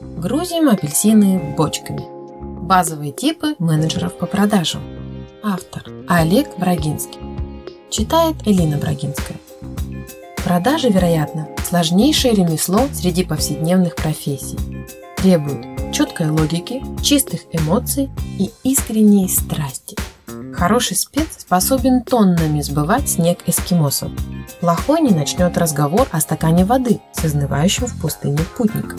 Грузим апельсины бочками. Базовые типы менеджеров по продажам. Автор Олег Брагинский. Читает Элина Брагинская. Продажи, вероятно, сложнейшее ремесло среди повседневных профессий. Требует четкой логики, чистых эмоций и искренней страсти. Хороший спец способен тоннами сбывать снег эскимосов. Плохой не начнет разговор о стакане воды с изнывающим в пустыне путником.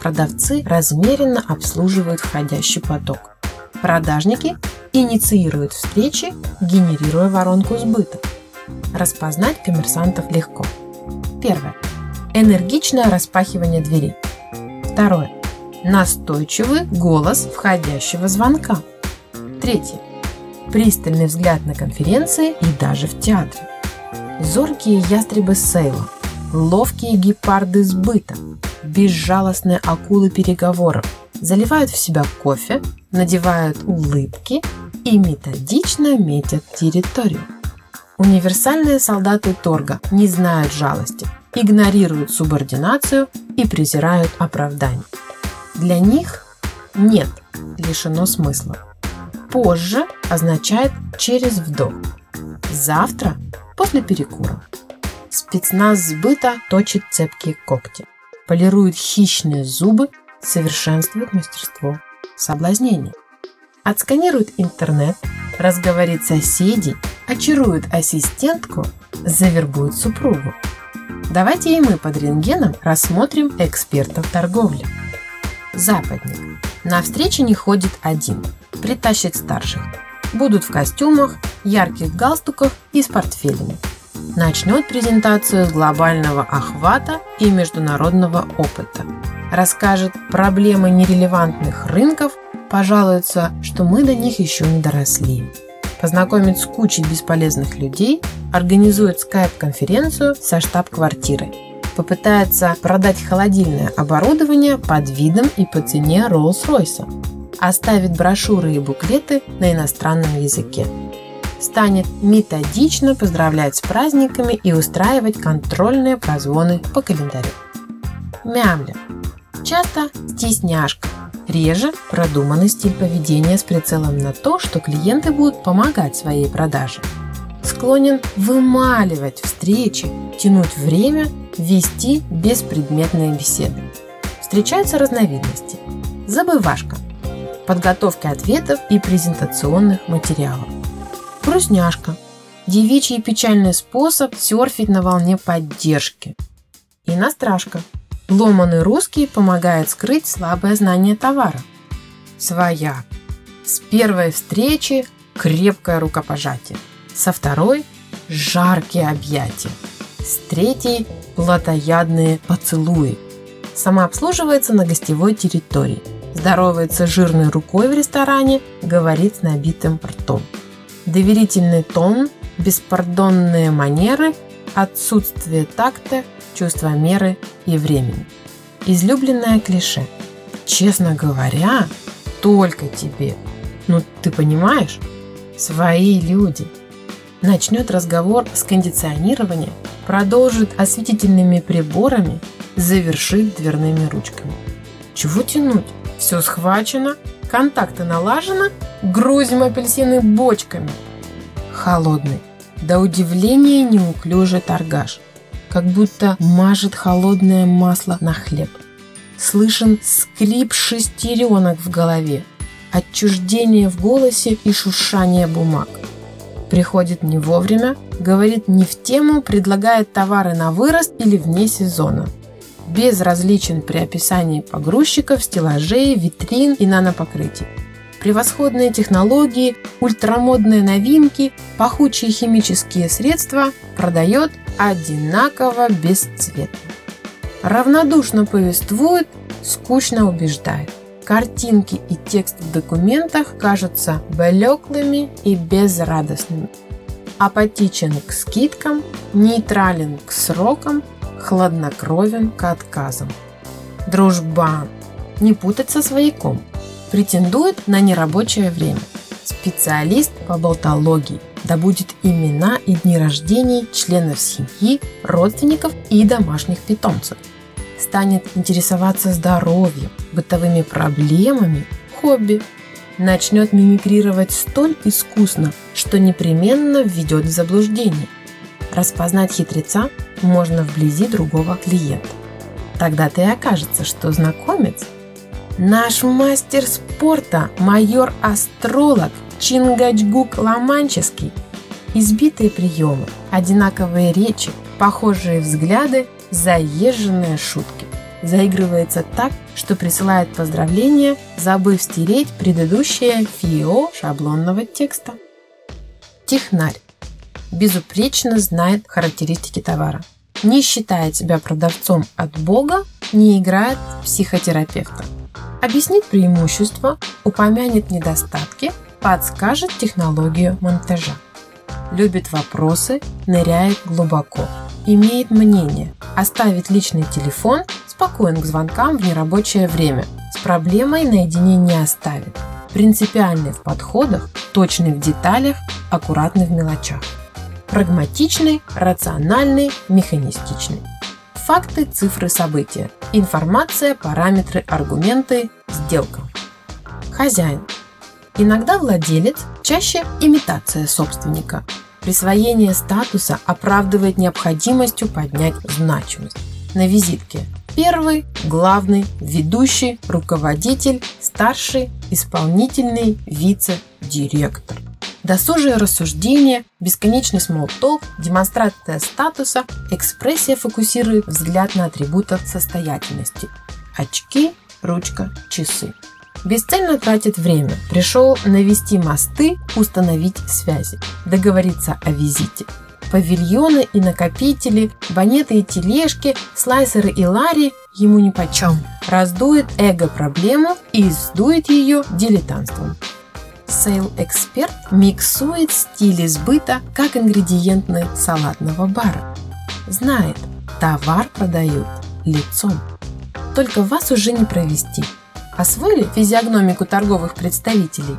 Продавцы размеренно обслуживают входящий поток. Продажники инициируют встречи, генерируя воронку сбыта. Распознать коммерсантов легко. Первое. Энергичное распахивание дверей. Второе. Настойчивый голос входящего звонка. Третье. Пристальный взгляд на конференции и даже в театре. Зоркие ястребы сейла, ловкие гепарды сбыта, безжалостные акулы переговоров заливают в себя кофе, надевают улыбки и методично метят территорию. Универсальные солдаты торга не знают жалости, игнорируют субординацию и презирают оправдание. Для них «нет» лишено смысла. Позже означает через вдох. Завтра после перекура. Спецназ сбыта точит цепкие когти, полирует хищные зубы, совершенствует мастерство соблазнения. Отсканирует интернет, разговорит соседей, очарует ассистентку, завербует супругу. Давайте и мы под рентгеном рассмотрим экспертов торговли. Западник. На встрече не ходит один, притащит старших. Будут в костюмах, ярких галстуках и с портфелями. Начнет презентацию с глобального охвата и международного опыта. Расскажет проблемы нерелевантных рынков, пожалуется, что мы до них еще не доросли. Познакомит с кучей бесполезных людей, организует скайп-конференцию со штаб-квартирой. Попытается продать холодильное оборудование под видом и по цене Rolls-Royce. Оставит брошюры и буклеты на иностранном языке станет методично поздравлять с праздниками и устраивать контрольные прозвоны по календарю. Мямля. Часто стесняшка. Реже продуманный стиль поведения с прицелом на то, что клиенты будут помогать своей продаже. Склонен вымаливать встречи, тянуть время, вести беспредметные беседы. Встречаются разновидности. Забывашка. Подготовки ответов и презентационных материалов Грустняшка. Девичий печальный способ серфить на волне поддержки. Иностражка. Ломаный русский помогает скрыть слабое знание товара. Своя. С первой встречи крепкое рукопожатие. Со второй – жаркие объятия. С третьей – плотоядные поцелуи. Самообслуживается на гостевой территории. Здоровается жирной рукой в ресторане, говорит с набитым ртом доверительный тон, беспардонные манеры, отсутствие такта, чувства меры и времени. Излюбленное клише. Честно говоря, только тебе. Ну, ты понимаешь? Свои люди. Начнет разговор с кондиционирования, продолжит осветительными приборами, завершит дверными ручками. Чего тянуть? Все схвачено, контакты налажены, грузим апельсины бочками. Холодный, до удивления неуклюжий торгаш, как будто мажет холодное масло на хлеб. Слышен скрип шестеренок в голове, отчуждение в голосе и шуршание бумаг. Приходит не вовремя, говорит не в тему, предлагает товары на вырост или вне сезона – безразличен при описании погрузчиков, стеллажей, витрин и нанопокрытий. Превосходные технологии, ультрамодные новинки, пахучие химические средства продает одинаково бесцветно. Равнодушно повествует, скучно убеждает. Картинки и текст в документах кажутся блеклыми и безрадостными. Апатичен к скидкам, нейтрален к срокам, хладнокровен к отказам. Дружбан. Не путать со свояком. Претендует на нерабочее время. Специалист по болтологии. Да будет имена и дни рождений членов семьи, родственников и домашних питомцев. станет интересоваться здоровьем, бытовыми проблемами, хобби. Начнет мимикрировать столь искусно, что непременно введет в заблуждение. Распознать хитреца можно вблизи другого клиента. Тогда-то и окажется, что знакомец – наш мастер спорта, майор-астролог Чингачгук Ломанческий. Избитые приемы, одинаковые речи, похожие взгляды, заезженные шутки. Заигрывается так, что присылает поздравления, забыв стереть предыдущее фио шаблонного текста. Технарь безупречно знает характеристики товара. Не считает себя продавцом от Бога, не играет психотерапевта. Объяснит преимущества, упомянет недостатки, подскажет технологию монтажа. Любит вопросы, ныряет глубоко. Имеет мнение, оставит личный телефон, спокоен к звонкам в нерабочее время, с проблемой наедине не оставит. Принципиальный в подходах, точный в деталях, аккуратный в мелочах прагматичный, рациональный, механистичный. Факты, цифры, события. Информация, параметры, аргументы, сделка. Хозяин. Иногда владелец, чаще имитация собственника. Присвоение статуса оправдывает необходимостью поднять значимость. На визитке первый, главный, ведущий, руководитель, старший, исполнительный, вице-директор. Досужие рассуждения, бесконечный смолток, демонстрация статуса, экспрессия фокусирует взгляд на атрибутах состоятельности. Очки, ручка, часы. Бесцельно тратит время. Пришел навести мосты, установить связи, договориться о визите. Павильоны и накопители, банеты и тележки, слайсеры и лари ему нипочем. Раздует эго-проблему и сдует ее дилетантством. Сейл-эксперт миксует стили сбыта как ингредиентный салатного бара. Знает, товар продают лицом. Только вас уже не провести. Освоили физиогномику торговых представителей?